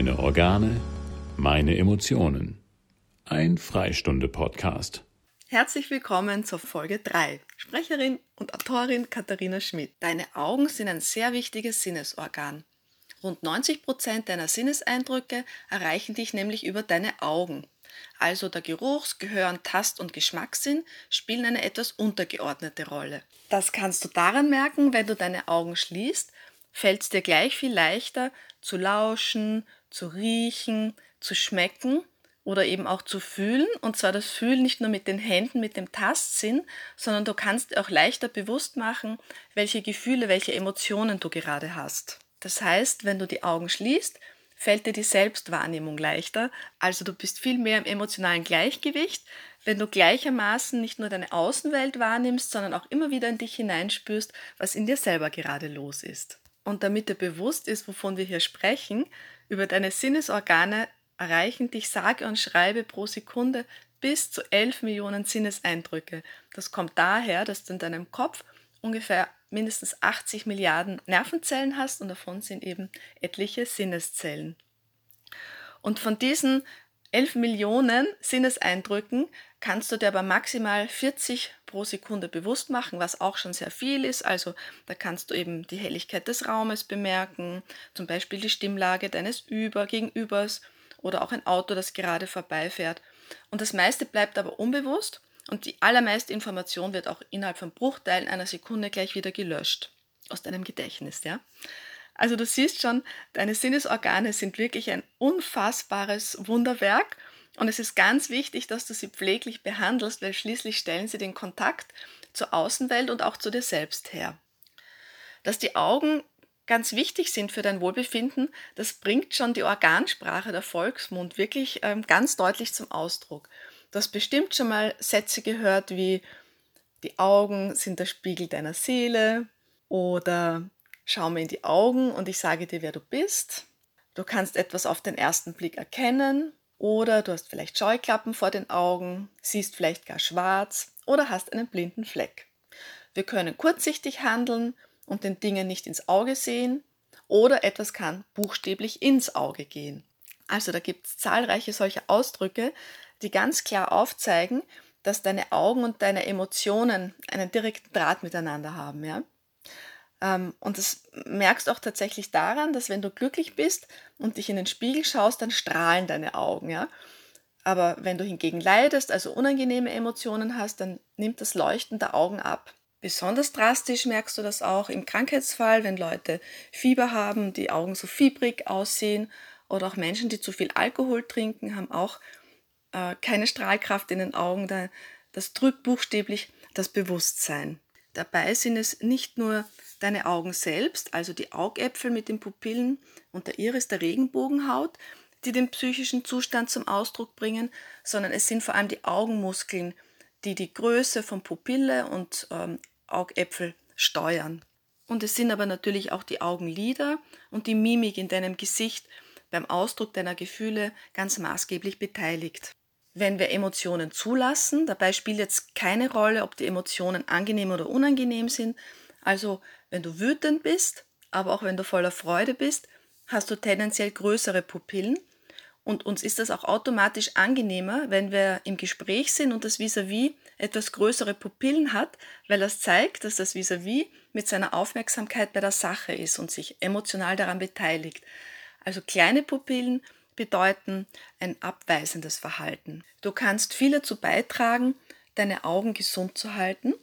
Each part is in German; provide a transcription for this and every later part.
Meine Organe, meine Emotionen. Ein Freistunde-Podcast. Herzlich willkommen zur Folge 3. Sprecherin und Autorin Katharina Schmidt. Deine Augen sind ein sehr wichtiges Sinnesorgan. Rund 90 Prozent deiner Sinneseindrücke erreichen dich nämlich über deine Augen. Also der Geruchs-, Gehör-, Tast- und Geschmackssinn spielen eine etwas untergeordnete Rolle. Das kannst du daran merken, wenn du deine Augen schließt, fällt es dir gleich viel leichter zu lauschen, zu riechen, zu schmecken oder eben auch zu fühlen. Und zwar das Fühlen nicht nur mit den Händen, mit dem Tastsinn, sondern du kannst auch leichter bewusst machen, welche Gefühle, welche Emotionen du gerade hast. Das heißt, wenn du die Augen schließt, fällt dir die Selbstwahrnehmung leichter. Also du bist viel mehr im emotionalen Gleichgewicht, wenn du gleichermaßen nicht nur deine Außenwelt wahrnimmst, sondern auch immer wieder in dich hineinspürst, was in dir selber gerade los ist. Und damit dir bewusst ist, wovon wir hier sprechen, über deine Sinnesorgane erreichen dich sage und schreibe pro Sekunde bis zu 11 Millionen Sinneseindrücke. Das kommt daher, dass du in deinem Kopf ungefähr mindestens 80 Milliarden Nervenzellen hast und davon sind eben etliche Sinneszellen. Und von diesen 11 Millionen Sinneseindrücken kannst du dir aber maximal 40 pro Sekunde bewusst machen, was auch schon sehr viel ist. Also da kannst du eben die Helligkeit des Raumes bemerken, zum Beispiel die Stimmlage deines Über Gegenübers oder auch ein Auto, das gerade vorbeifährt. Und das meiste bleibt aber unbewusst und die allermeiste Information wird auch innerhalb von Bruchteilen einer Sekunde gleich wieder gelöscht aus deinem Gedächtnis. Ja? Also du siehst schon, deine Sinnesorgane sind wirklich ein unfassbares Wunderwerk und es ist ganz wichtig, dass du sie pfleglich behandelst, weil schließlich stellen sie den Kontakt zur Außenwelt und auch zu dir selbst her. Dass die Augen ganz wichtig sind für dein Wohlbefinden, das bringt schon die Organsprache der Volksmund wirklich ähm, ganz deutlich zum Ausdruck. Du hast bestimmt schon mal Sätze gehört wie die Augen sind der Spiegel deiner Seele oder schau mir in die Augen und ich sage dir, wer du bist. Du kannst etwas auf den ersten Blick erkennen oder du hast vielleicht Scheuklappen vor den Augen, siehst vielleicht gar schwarz oder hast einen blinden Fleck. Wir können kurzsichtig handeln und den Dingen nicht ins Auge sehen oder etwas kann buchstäblich ins Auge gehen. Also da gibt es zahlreiche solche Ausdrücke, die ganz klar aufzeigen, dass deine Augen und deine Emotionen einen direkten Draht miteinander haben. Ja? Ähm, und das merkst du auch tatsächlich daran, dass wenn du glücklich bist und dich in den Spiegel schaust, dann strahlen deine Augen. Ja? Aber wenn du hingegen leidest, also unangenehme Emotionen hast, dann nimmt das Leuchten der Augen ab. Besonders drastisch merkst du das auch im Krankheitsfall, wenn Leute Fieber haben, die Augen so fiebrig aussehen oder auch Menschen, die zu viel Alkohol trinken, haben auch äh, keine Strahlkraft in den Augen. Das trübt buchstäblich das Bewusstsein. Dabei sind es nicht nur deine Augen selbst, also die Augäpfel mit den Pupillen und der Iris der Regenbogenhaut, die den psychischen Zustand zum Ausdruck bringen, sondern es sind vor allem die Augenmuskeln, die die Größe von Pupille und ähm, Augäpfel steuern. Und es sind aber natürlich auch die Augenlider und die Mimik in deinem Gesicht beim Ausdruck deiner Gefühle ganz maßgeblich beteiligt wenn wir Emotionen zulassen. Dabei spielt jetzt keine Rolle, ob die Emotionen angenehm oder unangenehm sind. Also wenn du wütend bist, aber auch wenn du voller Freude bist, hast du tendenziell größere Pupillen. Und uns ist das auch automatisch angenehmer, wenn wir im Gespräch sind und das vis-à-vis -vis etwas größere Pupillen hat, weil das zeigt, dass das vis-à-vis -vis mit seiner Aufmerksamkeit bei der Sache ist und sich emotional daran beteiligt. Also kleine Pupillen bedeuten ein abweisendes Verhalten. Du kannst viel dazu beitragen, deine Augen gesund zu halten.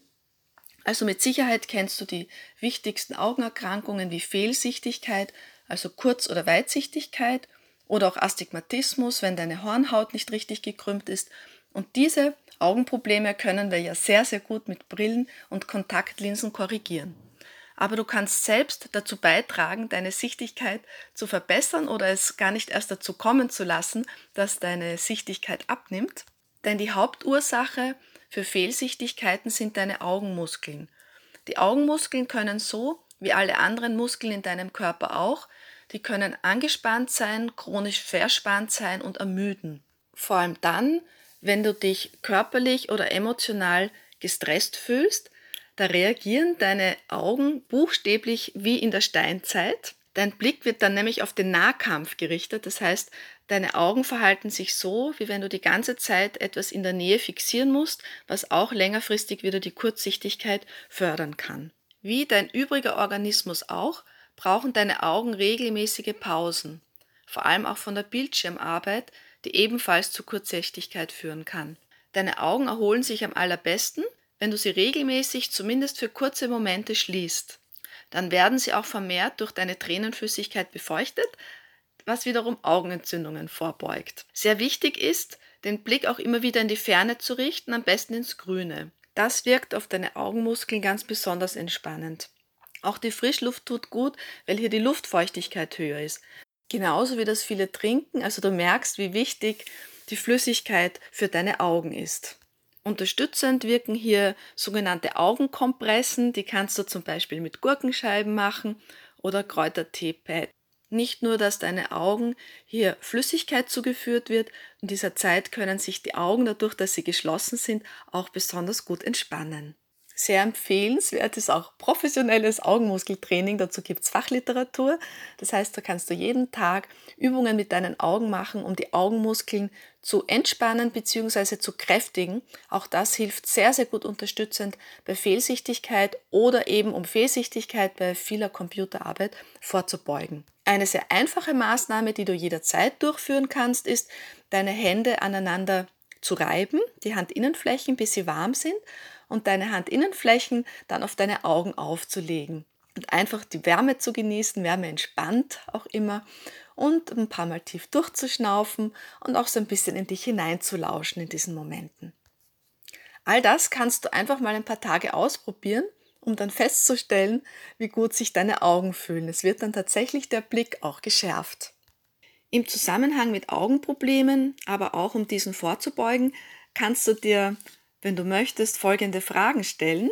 Also mit Sicherheit kennst du die wichtigsten Augenerkrankungen wie Fehlsichtigkeit, also Kurz- oder Weitsichtigkeit oder auch Astigmatismus, wenn deine Hornhaut nicht richtig gekrümmt ist. Und diese Augenprobleme können wir ja sehr, sehr gut mit Brillen und Kontaktlinsen korrigieren aber du kannst selbst dazu beitragen, deine Sichtigkeit zu verbessern oder es gar nicht erst dazu kommen zu lassen, dass deine Sichtigkeit abnimmt. Denn die Hauptursache für Fehlsichtigkeiten sind deine Augenmuskeln. Die Augenmuskeln können so, wie alle anderen Muskeln in deinem Körper auch, die können angespannt sein, chronisch verspannt sein und ermüden. Vor allem dann, wenn du dich körperlich oder emotional gestresst fühlst, da reagieren deine Augen buchstäblich wie in der Steinzeit. Dein Blick wird dann nämlich auf den Nahkampf gerichtet. Das heißt, deine Augen verhalten sich so, wie wenn du die ganze Zeit etwas in der Nähe fixieren musst, was auch längerfristig wieder die Kurzsichtigkeit fördern kann. Wie dein übriger Organismus auch, brauchen deine Augen regelmäßige Pausen, vor allem auch von der Bildschirmarbeit, die ebenfalls zu Kurzsichtigkeit führen kann. Deine Augen erholen sich am allerbesten, wenn du sie regelmäßig zumindest für kurze Momente schließt dann werden sie auch vermehrt durch deine Tränenflüssigkeit befeuchtet, was wiederum Augenentzündungen vorbeugt. Sehr wichtig ist, den Blick auch immer wieder in die Ferne zu richten, am besten ins Grüne. Das wirkt auf deine Augenmuskeln ganz besonders entspannend. Auch die Frischluft tut gut, weil hier die Luftfeuchtigkeit höher ist. Genauso wie das viele Trinken, also du merkst, wie wichtig die Flüssigkeit für deine Augen ist. Unterstützend wirken hier sogenannte Augenkompressen, die kannst du zum Beispiel mit Gurkenscheiben machen oder Kräutertee-Pad. Nicht nur, dass deine Augen hier Flüssigkeit zugeführt wird, in dieser Zeit können sich die Augen dadurch, dass sie geschlossen sind, auch besonders gut entspannen. Sehr empfehlenswert ist auch professionelles Augenmuskeltraining. Dazu gibt es Fachliteratur. Das heißt, da kannst du jeden Tag Übungen mit deinen Augen machen, um die Augenmuskeln zu entspannen bzw. zu kräftigen. Auch das hilft sehr, sehr gut unterstützend bei Fehlsichtigkeit oder eben um Fehlsichtigkeit bei vieler Computerarbeit vorzubeugen. Eine sehr einfache Maßnahme, die du jederzeit durchführen kannst, ist, deine Hände aneinander zu reiben, die Handinnenflächen, bis sie warm sind und deine Handinnenflächen dann auf deine Augen aufzulegen und einfach die Wärme zu genießen, Wärme entspannt auch immer und ein paar Mal tief durchzuschnaufen und auch so ein bisschen in dich hineinzulauschen in diesen Momenten. All das kannst du einfach mal ein paar Tage ausprobieren, um dann festzustellen, wie gut sich deine Augen fühlen. Es wird dann tatsächlich der Blick auch geschärft. Im Zusammenhang mit Augenproblemen, aber auch um diesen vorzubeugen, kannst du dir wenn du möchtest, folgende Fragen stellen.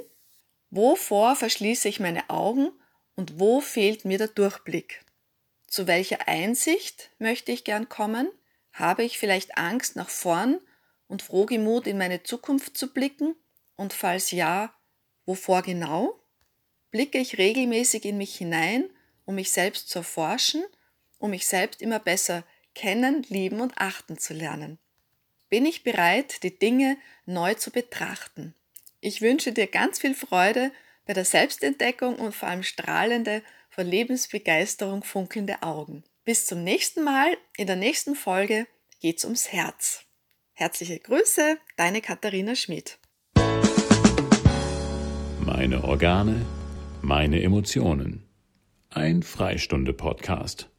Wovor verschließe ich meine Augen und wo fehlt mir der Durchblick? Zu welcher Einsicht möchte ich gern kommen? Habe ich vielleicht Angst, nach vorn und frohgemut in meine Zukunft zu blicken? Und falls ja, wovor genau? Blicke ich regelmäßig in mich hinein, um mich selbst zu erforschen, um mich selbst immer besser kennen, lieben und achten zu lernen? Bin ich bereit, die Dinge neu zu betrachten. Ich wünsche dir ganz viel Freude bei der Selbstentdeckung und vor allem strahlende, vor Lebensbegeisterung funkelnde Augen. Bis zum nächsten Mal. In der nächsten Folge geht's ums Herz. Herzliche Grüße, deine Katharina Schmidt. Meine Organe, meine Emotionen. Ein Freistunde-Podcast.